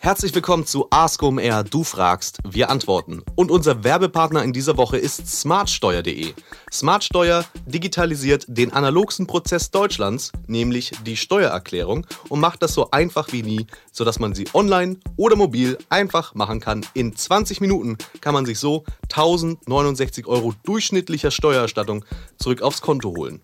Herzlich willkommen zu Ask OMR. Du fragst, wir antworten. Und unser Werbepartner in dieser Woche ist smartsteuer.de. Smartsteuer digitalisiert den analogsten Prozess Deutschlands, nämlich die Steuererklärung, und macht das so einfach wie nie, sodass man sie online oder mobil einfach machen kann. In 20 Minuten kann man sich so 1069 Euro durchschnittlicher Steuererstattung zurück aufs Konto holen.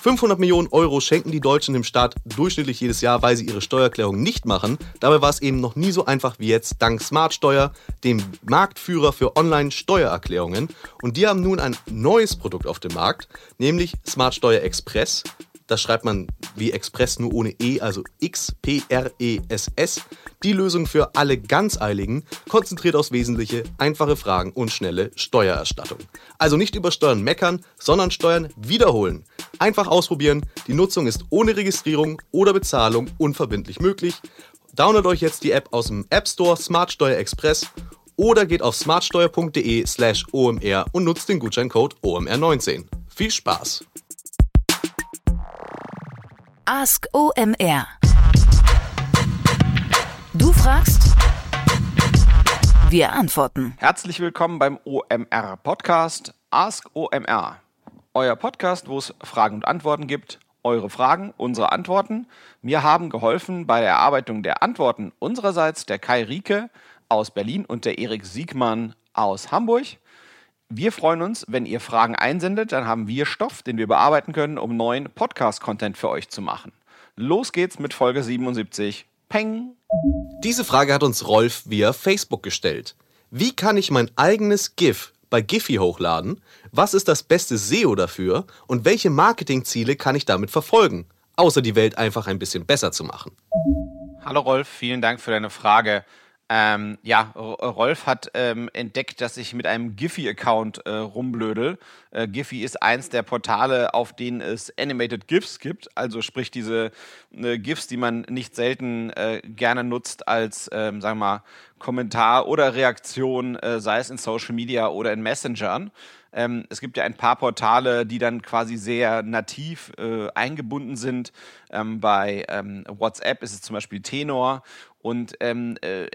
500 Millionen Euro schenken die Deutschen dem Staat durchschnittlich jedes Jahr, weil sie ihre Steuererklärung nicht machen. Dabei war es eben noch nie so einfach wie jetzt, dank Smartsteuer, dem Marktführer für Online-Steuererklärungen. Und die haben nun ein neues Produkt auf dem Markt, nämlich Smartsteuer Express. Das schreibt man wie Express nur ohne E, also X-P-R-E-S-S. Die Lösung für alle Ganzeiligen, konzentriert aufs Wesentliche, einfache Fragen und schnelle Steuererstattung. Also nicht über Steuern meckern, sondern Steuern wiederholen. Einfach ausprobieren. Die Nutzung ist ohne Registrierung oder Bezahlung unverbindlich möglich. Download euch jetzt die App aus dem App Store Smart Steuer Express oder geht auf smartsteuer.de slash omr und nutzt den Gutscheincode OMR19. Viel Spaß! Ask OMR. Du fragst, wir antworten. Herzlich willkommen beim OMR Podcast Ask OMR. Euer Podcast, wo es Fragen und Antworten gibt. Eure Fragen, unsere Antworten. Mir haben geholfen bei der Erarbeitung der Antworten unsererseits der Kai Rieke aus Berlin und der Erik Siegmann aus Hamburg. Wir freuen uns, wenn ihr Fragen einsendet, dann haben wir Stoff, den wir bearbeiten können, um neuen Podcast-Content für euch zu machen. Los geht's mit Folge 77. Peng! Diese Frage hat uns Rolf via Facebook gestellt. Wie kann ich mein eigenes GIF bei Giphy hochladen? Was ist das beste SEO dafür? Und welche Marketingziele kann ich damit verfolgen? Außer die Welt einfach ein bisschen besser zu machen. Hallo Rolf, vielen Dank für deine Frage. Ähm, ja, Rolf hat ähm, entdeckt, dass ich mit einem Giphy-Account äh, rumblödel. Äh, Giphy ist eins der Portale, auf denen es Animated GIFs gibt, also sprich diese äh, GIFs, die man nicht selten äh, gerne nutzt als, ähm, sagen wir mal, Kommentar oder Reaktion, äh, sei es in Social Media oder in Messengern. Ähm, es gibt ja ein paar Portale, die dann quasi sehr nativ äh, eingebunden sind. Ähm, bei ähm, WhatsApp ist es zum Beispiel Tenor und ähm, äh,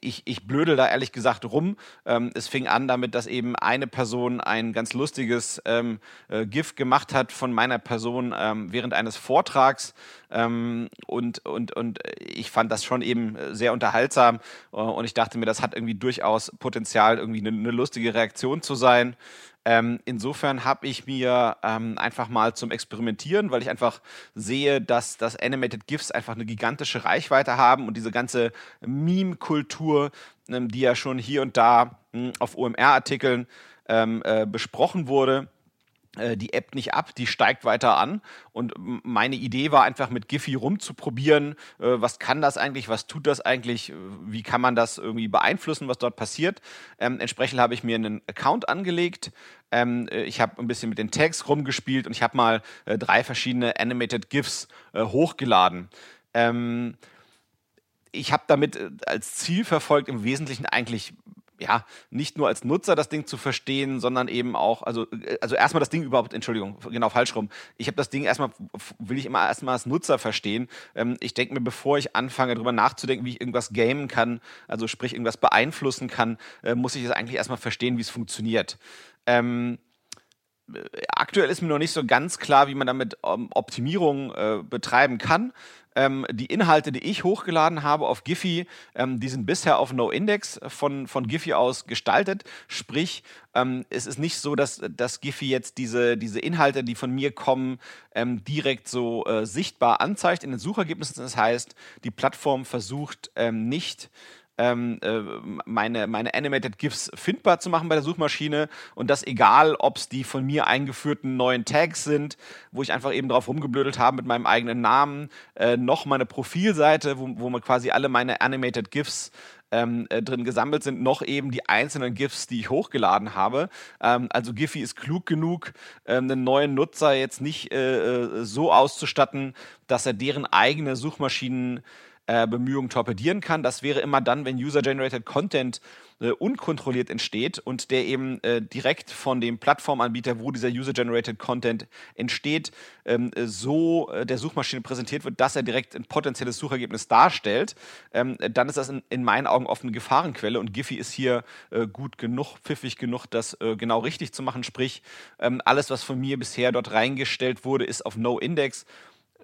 ich, ich blödel da ehrlich gesagt rum. Ähm, es fing an damit, dass eben eine Person ein ganz lustiges ähm, äh, GIF gemacht hat von meiner Person ähm, während eines Vortrags. Ähm, und, und, und ich fand das schon eben sehr unterhaltsam. Äh, und ich dachte mir, das hat irgendwie durchaus Potenzial, irgendwie eine, eine lustige Reaktion zu sein. Ähm, insofern habe ich mir ähm, einfach mal zum Experimentieren, weil ich einfach sehe, dass das Animated GIFs einfach eine gigantische Reichweite haben und diese ganze Meme-Kultur, ähm, die ja schon hier und da mh, hm, auf OMR-Artikeln ähm, äh, besprochen wurde, die App nicht ab, die steigt weiter an. Und meine Idee war einfach mit Giphy rumzuprobieren, äh, was kann das eigentlich, was tut das eigentlich, wie kann man das irgendwie beeinflussen, was dort passiert. Ähm, entsprechend habe ich mir einen Account angelegt. Ähm, äh, ich habe ein bisschen mit den Tags rumgespielt und ich habe mal äh, drei verschiedene Animated GIFs äh, hochgeladen. Ähm, ich habe damit äh, als Ziel verfolgt, im Wesentlichen eigentlich ja, nicht nur als Nutzer das Ding zu verstehen, sondern eben auch, also, äh, also erstmal das Ding überhaupt, Entschuldigung, genau falsch rum. Ich habe das Ding erstmal, will ich immer erstmal als Nutzer verstehen. Ähm, ich denke mir, bevor ich anfange, darüber nachzudenken, wie ich irgendwas gamen kann, also sprich irgendwas beeinflussen kann, äh, muss ich es eigentlich erstmal verstehen, wie es funktioniert. Ähm, aktuell ist mir noch nicht so ganz klar, wie man damit ähm, Optimierung äh, betreiben kann. Ähm, die Inhalte, die ich hochgeladen habe auf Giphy, ähm, die sind bisher auf NoIndex von, von Giphy aus gestaltet. Sprich, ähm, es ist nicht so, dass, dass Giphy jetzt diese, diese Inhalte, die von mir kommen, ähm, direkt so äh, sichtbar anzeigt in den Suchergebnissen. Das heißt, die Plattform versucht ähm, nicht, ähm, äh, meine, meine Animated GIFs findbar zu machen bei der Suchmaschine und das egal, ob es die von mir eingeführten neuen Tags sind, wo ich einfach eben drauf rumgeblödelt habe mit meinem eigenen Namen, äh, noch meine Profilseite, wo, wo man quasi alle meine Animated GIFs ähm, äh, drin gesammelt sind, noch eben die einzelnen GIFs, die ich hochgeladen habe. Ähm, also Giphy ist klug genug, ähm, einen neuen Nutzer jetzt nicht äh, äh so auszustatten, dass er deren eigene Suchmaschinen äh, Bemühungen torpedieren kann. Das wäre immer dann, wenn User-Generated Content äh, unkontrolliert entsteht und der eben äh, direkt von dem Plattformanbieter, wo dieser User-Generated Content entsteht, ähm, so äh, der Suchmaschine präsentiert wird, dass er direkt ein potenzielles Suchergebnis darstellt, ähm, dann ist das in, in, meinen Augen oft eine Gefahrenquelle und Giphy ist hier äh, gut genug, pfiffig genug, das genau richtig zu machen. Sprich, ähm, alles, was von mir bisher dort reingestellt wurde, ist auf No-Index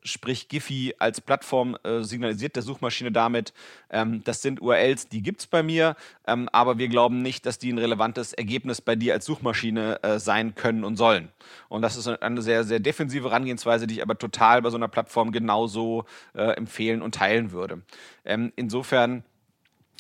sprich Giphy als Plattform äh, signalisiert der Suchmaschine damit, ähm, das sind URLs, die gibt es bei mir, ähm, aber wir glauben nicht, dass die ein relevantes Ergebnis bei dir als Suchmaschine äh, sein können und sollen. Und das ist eine sehr, sehr defensive Herangehensweise, die ich aber total bei so einer Plattform genauso äh, empfehlen und teilen würde. Ähm, insofern,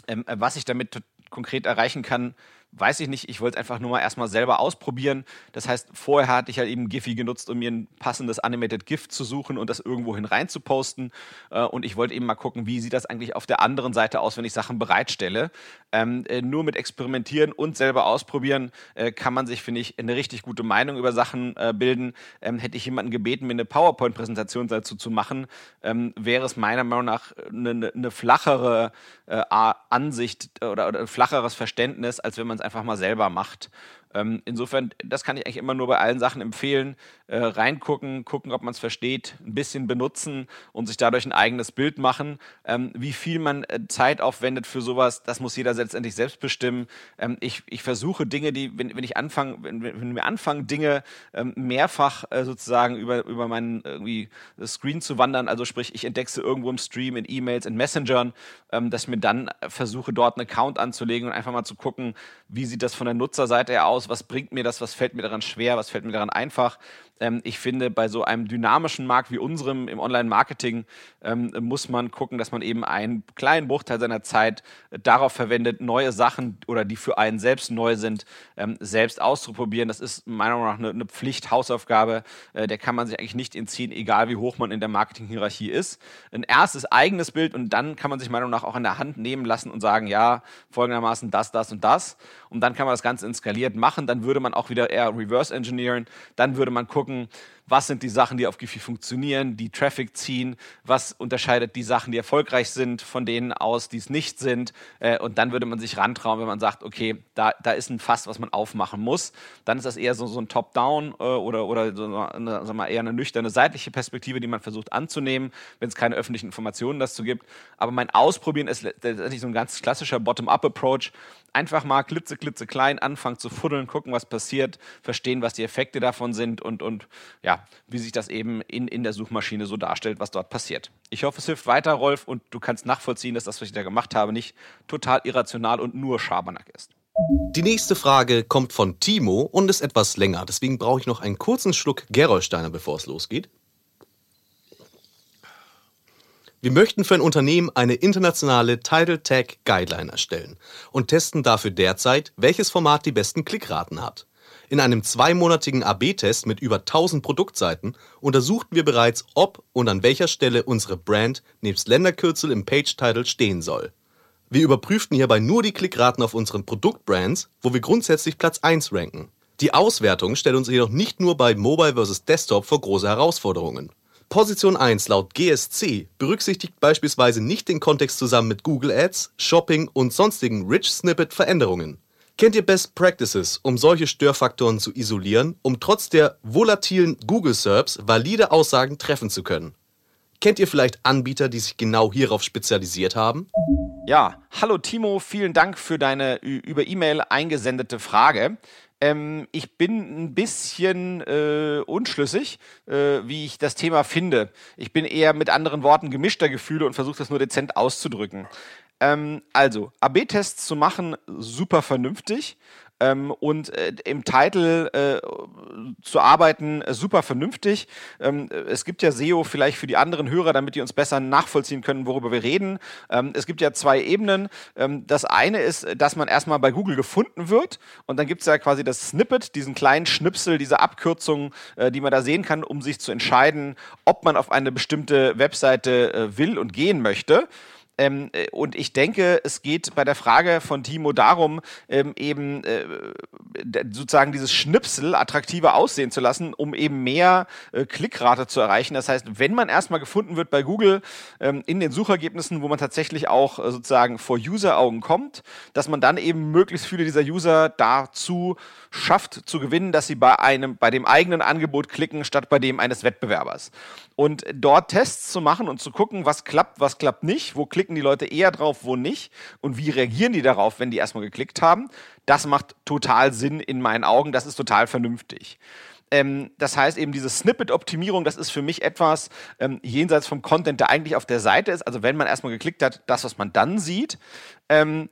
ähm, was ich damit konkret erreichen kann, weiß ich nicht, ich wollte es einfach nur mal erstmal selber ausprobieren. Das heißt, vorher hatte ich halt eben Giphy genutzt, um mir ein passendes Animated GIF zu suchen und das irgendwohin rein zu posten. Äh, und ich wollte eben mal gucken, wie sieht das eigentlich auf der anderen Seite aus, wenn ich Sachen bereitstelle. Ähm, äh, nur mit Experimentieren und selber ausprobieren äh, kann man sich, finde ich, eine richtig gute Meinung über Sachen äh, bilden. Ähm, hätte ich jemanden gebeten, mir eine PowerPoint-Präsentation dazu zu machen, ähm, wäre es meiner Meinung nach eine, eine flachere äh, Ansicht oder, oder ein flacheres Verständnis, als wenn man es einfach mal selber macht. Ähm, insofern, das kann ich eigentlich immer nur bei allen Sachen empfehlen. Äh, reingucken, gucken, ob man es versteht, ein bisschen benutzen und sich dadurch ein eigenes Bild machen. Ähm, wie viel man äh, Zeit aufwendet für sowas, das muss jeder letztendlich selbst bestimmen. Ähm, ich, ich versuche Dinge, die, wenn, wenn ich anfange, wenn, wenn wir anfangen, Dinge ähm, mehrfach äh, sozusagen über, über meinen irgendwie Screen zu wandern, also sprich, ich entdecke irgendwo im Stream, in E-Mails, in Messengern, ähm, dass ich mir dann versuche, dort einen Account anzulegen und einfach mal zu gucken, wie sieht das von der Nutzerseite her aus, was bringt mir das, was fällt mir daran schwer, was fällt mir daran einfach. Ähm, ich finde, bei so einem dynamischen Markt wie unserem im Online-Marketing ähm, muss man gucken, dass man eben einen kleinen Bruchteil seiner Zeit darauf verwendet, neue Sachen oder die für einen selbst neu sind, ähm, selbst auszuprobieren. Das ist meiner Meinung nach eine, eine Pflicht, Hausaufgabe, äh, der kann man sich eigentlich nicht entziehen, egal wie hoch man in der Marketing-Hierarchie ist. Ein erstes eigenes Bild und dann kann man sich meiner Meinung nach auch in der Hand nehmen lassen und sagen, ja, folgendermaßen das, das und das. Und dann kann man das Ganze inskaliert machen. Dann würde man auch wieder eher reverse engineeren. Dann würde man gucken, was sind die Sachen, die auf Giphy funktionieren, die Traffic ziehen, was unterscheidet die Sachen, die erfolgreich sind, von denen aus, die es nicht sind. Äh, und dann würde man sich rantrauen, wenn man sagt, okay, da, da ist ein Fass, was man aufmachen muss. Dann ist das eher so, so ein Top-Down äh, oder, oder so eine, sagen wir, eher eine nüchterne seitliche Perspektive, die man versucht anzunehmen, wenn es keine öffentlichen Informationen dazu gibt. Aber mein Ausprobieren ist letztendlich so ein ganz klassischer Bottom-up-Approach einfach mal klitze, klitze klein anfangen zu fuddeln, gucken, was passiert, verstehen, was die Effekte davon sind und, und ja, wie sich das eben in, in der Suchmaschine so darstellt, was dort passiert. Ich hoffe, es hilft weiter, Rolf, und du kannst nachvollziehen, dass das, was ich da gemacht habe, nicht total irrational und nur Schabernack ist. Die nächste Frage kommt von Timo und ist etwas länger. Deswegen brauche ich noch einen kurzen Schluck Gerolsteiner, bevor es losgeht. Wir möchten für ein Unternehmen eine internationale Title Tag Guideline erstellen und testen dafür derzeit, welches Format die besten Klickraten hat. In einem zweimonatigen AB-Test mit über 1000 Produktseiten untersuchten wir bereits, ob und an welcher Stelle unsere Brand nebst Länderkürzel im Page-Title stehen soll. Wir überprüften hierbei nur die Klickraten auf unseren Produktbrands, wo wir grundsätzlich Platz 1 ranken. Die Auswertung stellt uns jedoch nicht nur bei Mobile vs. Desktop vor große Herausforderungen. Position 1 laut GSC berücksichtigt beispielsweise nicht den Kontext zusammen mit Google Ads, Shopping und sonstigen Rich Snippet Veränderungen. Kennt ihr Best Practices, um solche Störfaktoren zu isolieren, um trotz der volatilen Google SERPs valide Aussagen treffen zu können? Kennt ihr vielleicht Anbieter, die sich genau hierauf spezialisiert haben? Ja, hallo Timo, vielen Dank für deine über E-Mail eingesendete Frage. Ähm, ich bin ein bisschen äh, unschlüssig, äh, wie ich das Thema finde. Ich bin eher mit anderen Worten gemischter Gefühle und versuche das nur dezent auszudrücken. Ähm, also, AB-Tests zu machen, super vernünftig ähm, und äh, im Titel äh, zu arbeiten, super vernünftig. Ähm, es gibt ja SEO vielleicht für die anderen Hörer, damit die uns besser nachvollziehen können, worüber wir reden. Ähm, es gibt ja zwei Ebenen. Ähm, das eine ist, dass man erstmal bei Google gefunden wird und dann gibt es ja quasi das Snippet, diesen kleinen Schnipsel, diese Abkürzung, äh, die man da sehen kann, um sich zu entscheiden, ob man auf eine bestimmte Webseite äh, will und gehen möchte. Ähm, äh, und ich denke, es geht bei der Frage von Timo darum, ähm, eben äh, sozusagen dieses Schnipsel attraktiver aussehen zu lassen, um eben mehr äh, Klickrate zu erreichen. Das heißt, wenn man erstmal gefunden wird bei Google ähm, in den Suchergebnissen, wo man tatsächlich auch äh, sozusagen vor User-Augen kommt, dass man dann eben möglichst viele dieser User dazu schafft zu gewinnen, dass sie bei einem, bei dem eigenen Angebot klicken, statt bei dem eines Wettbewerbers. Und dort Tests zu machen und zu gucken, was klappt, was klappt nicht, wo klicken die Leute eher drauf, wo nicht und wie reagieren die darauf, wenn die erstmal geklickt haben, das macht total Sinn in meinen Augen, das ist total vernünftig. Ähm, das heißt eben diese Snippet-Optimierung, das ist für mich etwas ähm, jenseits vom Content, der eigentlich auf der Seite ist. Also wenn man erstmal geklickt hat, das, was man dann sieht. Ähm,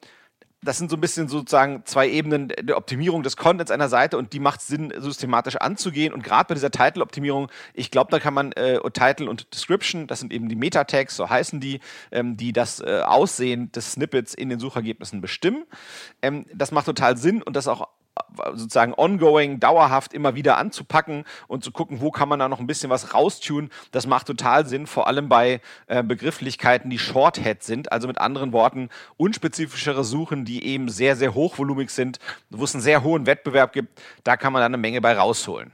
das sind so ein bisschen sozusagen zwei Ebenen der Optimierung des Contents einer Seite und die macht Sinn, systematisch anzugehen. Und gerade bei dieser Title-Optimierung, ich glaube, da kann man äh, Title und Description, das sind eben die Meta-Tags, so heißen die, ähm, die das äh, Aussehen des Snippets in den Suchergebnissen bestimmen. Ähm, das macht total Sinn und das auch sozusagen ongoing, dauerhaft immer wieder anzupacken und zu gucken, wo kann man da noch ein bisschen was raustunen. Das macht total Sinn, vor allem bei äh, Begrifflichkeiten, die Shorthead sind, also mit anderen Worten unspezifischere Suchen, die eben sehr, sehr hochvolumig sind, wo es einen sehr hohen Wettbewerb gibt. Da kann man dann eine Menge bei rausholen.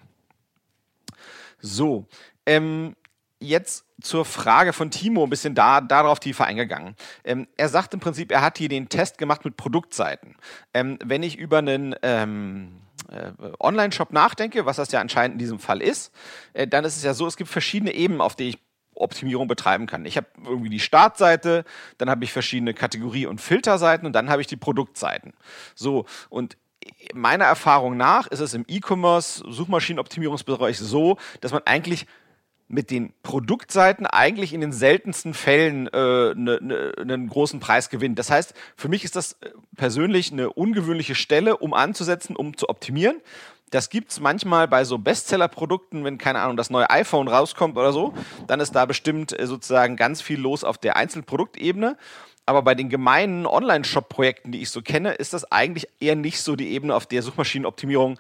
So, ähm, jetzt zur Frage von Timo ein bisschen da, darauf tiefer eingegangen. Ähm, er sagt im Prinzip, er hat hier den Test gemacht mit Produktseiten. Ähm, wenn ich über einen ähm, äh, Online-Shop nachdenke, was das ja anscheinend in diesem Fall ist, äh, dann ist es ja so, es gibt verschiedene Ebenen, auf die ich Optimierung betreiben kann. Ich habe irgendwie die Startseite, dann habe ich verschiedene Kategorie- und Filterseiten und dann habe ich die Produktseiten. So, und meiner Erfahrung nach ist es im E-Commerce, Suchmaschinenoptimierungsbereich so, dass man eigentlich mit den Produktseiten eigentlich in den seltensten Fällen äh, ne, ne, einen großen Preis gewinnt. Das heißt, für mich ist das äh, persönlich eine ungewöhnliche Stelle, um anzusetzen, um zu optimieren. Das gibt's manchmal bei so Bestseller-Produkten, wenn, keine Ahnung, das neue iPhone rauskommt oder so, dann ist da bestimmt äh, sozusagen ganz viel los auf der Einzelproduktebene. Aber bei den gemeinen Online-Shop-Projekten, die ich so kenne, ist das eigentlich eher nicht so die Ebene, auf der Suchmaschinenoptimierung,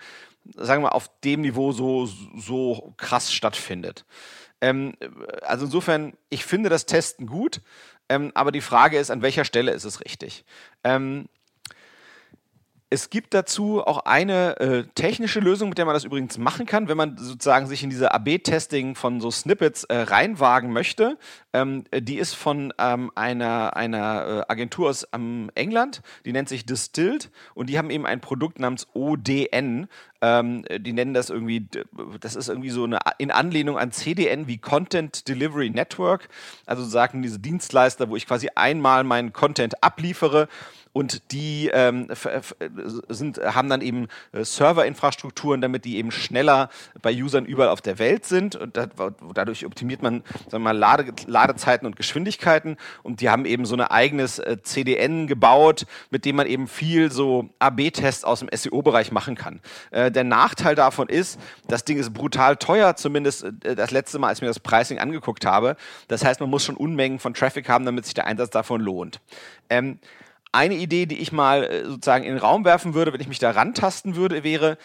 sagen wir, auf dem Niveau so, so krass stattfindet. Ähm, also insofern, ich finde das Testen gut, ähm, aber die Frage ist, an welcher Stelle ist es richtig? Ähm, es gibt dazu auch eine äh, technische Lösung, mit der man das übrigens machen kann, wenn man sozusagen sich in diese AB-Testing von so Snippets äh, reinwagen möchte. Ähm, die ist von ähm, einer, einer äh, Agentur aus ähm, England, die nennt sich Distilled und die haben eben ein Produkt namens ODN. Ähm, die nennen das irgendwie, das ist irgendwie so eine in Anlehnung an CDN wie Content Delivery Network. Also sagen diese Dienstleister, wo ich quasi einmal meinen Content abliefere und die ähm, sind, haben dann eben äh, Serverinfrastrukturen, damit die eben schneller bei Usern überall auf der Welt sind und da, dadurch optimiert man sagen wir mal, Lade, Ladezeiten und Geschwindigkeiten und die haben eben so ein eigenes äh, CDN gebaut, mit dem man eben viel so AB-Tests aus dem SEO-Bereich machen kann. Äh, der Nachteil davon ist, das Ding ist brutal teuer, zumindest äh, das letzte Mal, als ich mir das Pricing angeguckt habe. Das heißt, man muss schon Unmengen von Traffic haben, damit sich der Einsatz davon lohnt. Ähm, eine Idee, die ich mal äh, sozusagen in den Raum werfen würde, wenn ich mich da rantasten würde, wäre,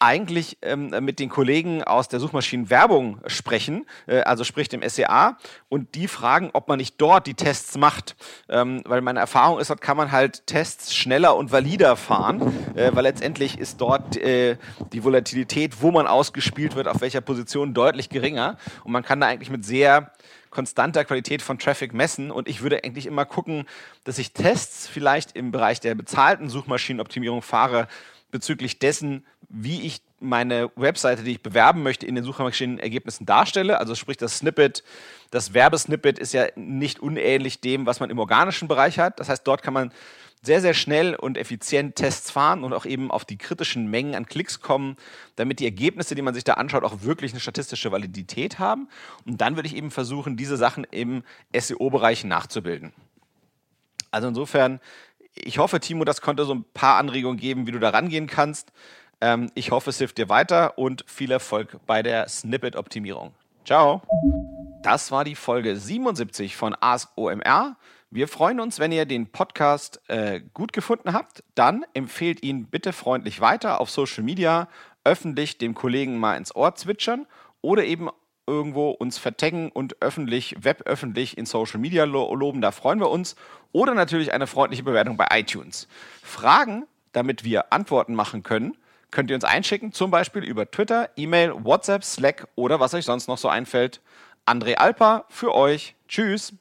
eigentlich ähm, mit den Kollegen aus der Suchmaschinenwerbung sprechen, äh, also sprich dem SEA, und die fragen, ob man nicht dort die Tests macht. Ähm, weil meine Erfahrung ist, dort kann man halt Tests schneller und valider fahren, äh, weil letztendlich ist dort äh, die Volatilität, wo man ausgespielt wird, auf welcher Position deutlich geringer. Und man kann da eigentlich mit sehr konstanter Qualität von Traffic messen und ich würde eigentlich immer gucken, dass ich Tests vielleicht im Bereich der bezahlten Suchmaschinenoptimierung fahre bezüglich dessen, wie ich meine Webseite, die ich bewerben möchte, in den Suchmaschinenergebnissen darstelle. Also sprich das Snippet, das Werbesnippet ist ja nicht unähnlich dem, was man im organischen Bereich hat. Das heißt, dort kann man sehr, sehr schnell und effizient Tests fahren und auch eben auf die kritischen Mengen an Klicks kommen, damit die Ergebnisse, die man sich da anschaut, auch wirklich eine statistische Validität haben. Und dann würde ich eben versuchen, diese Sachen im SEO-Bereich nachzubilden. Also insofern, ich hoffe, Timo, das konnte so ein paar Anregungen geben, wie du da rangehen kannst. Ähm, ich hoffe, es hilft dir weiter und viel Erfolg bei der Snippet-Optimierung. Ciao. Das war die Folge 77 von Ask OMR. Wir freuen uns, wenn ihr den Podcast äh, gut gefunden habt. Dann empfehlt ihn bitte freundlich weiter auf Social Media, öffentlich dem Kollegen mal ins Ohr zwitschern oder eben irgendwo uns vertaggen und öffentlich, weböffentlich in Social Media lo loben, da freuen wir uns. Oder natürlich eine freundliche Bewertung bei iTunes. Fragen, damit wir Antworten machen können, könnt ihr uns einschicken, zum Beispiel über Twitter, E-Mail, WhatsApp, Slack oder was euch sonst noch so einfällt. André Alper für euch. Tschüss.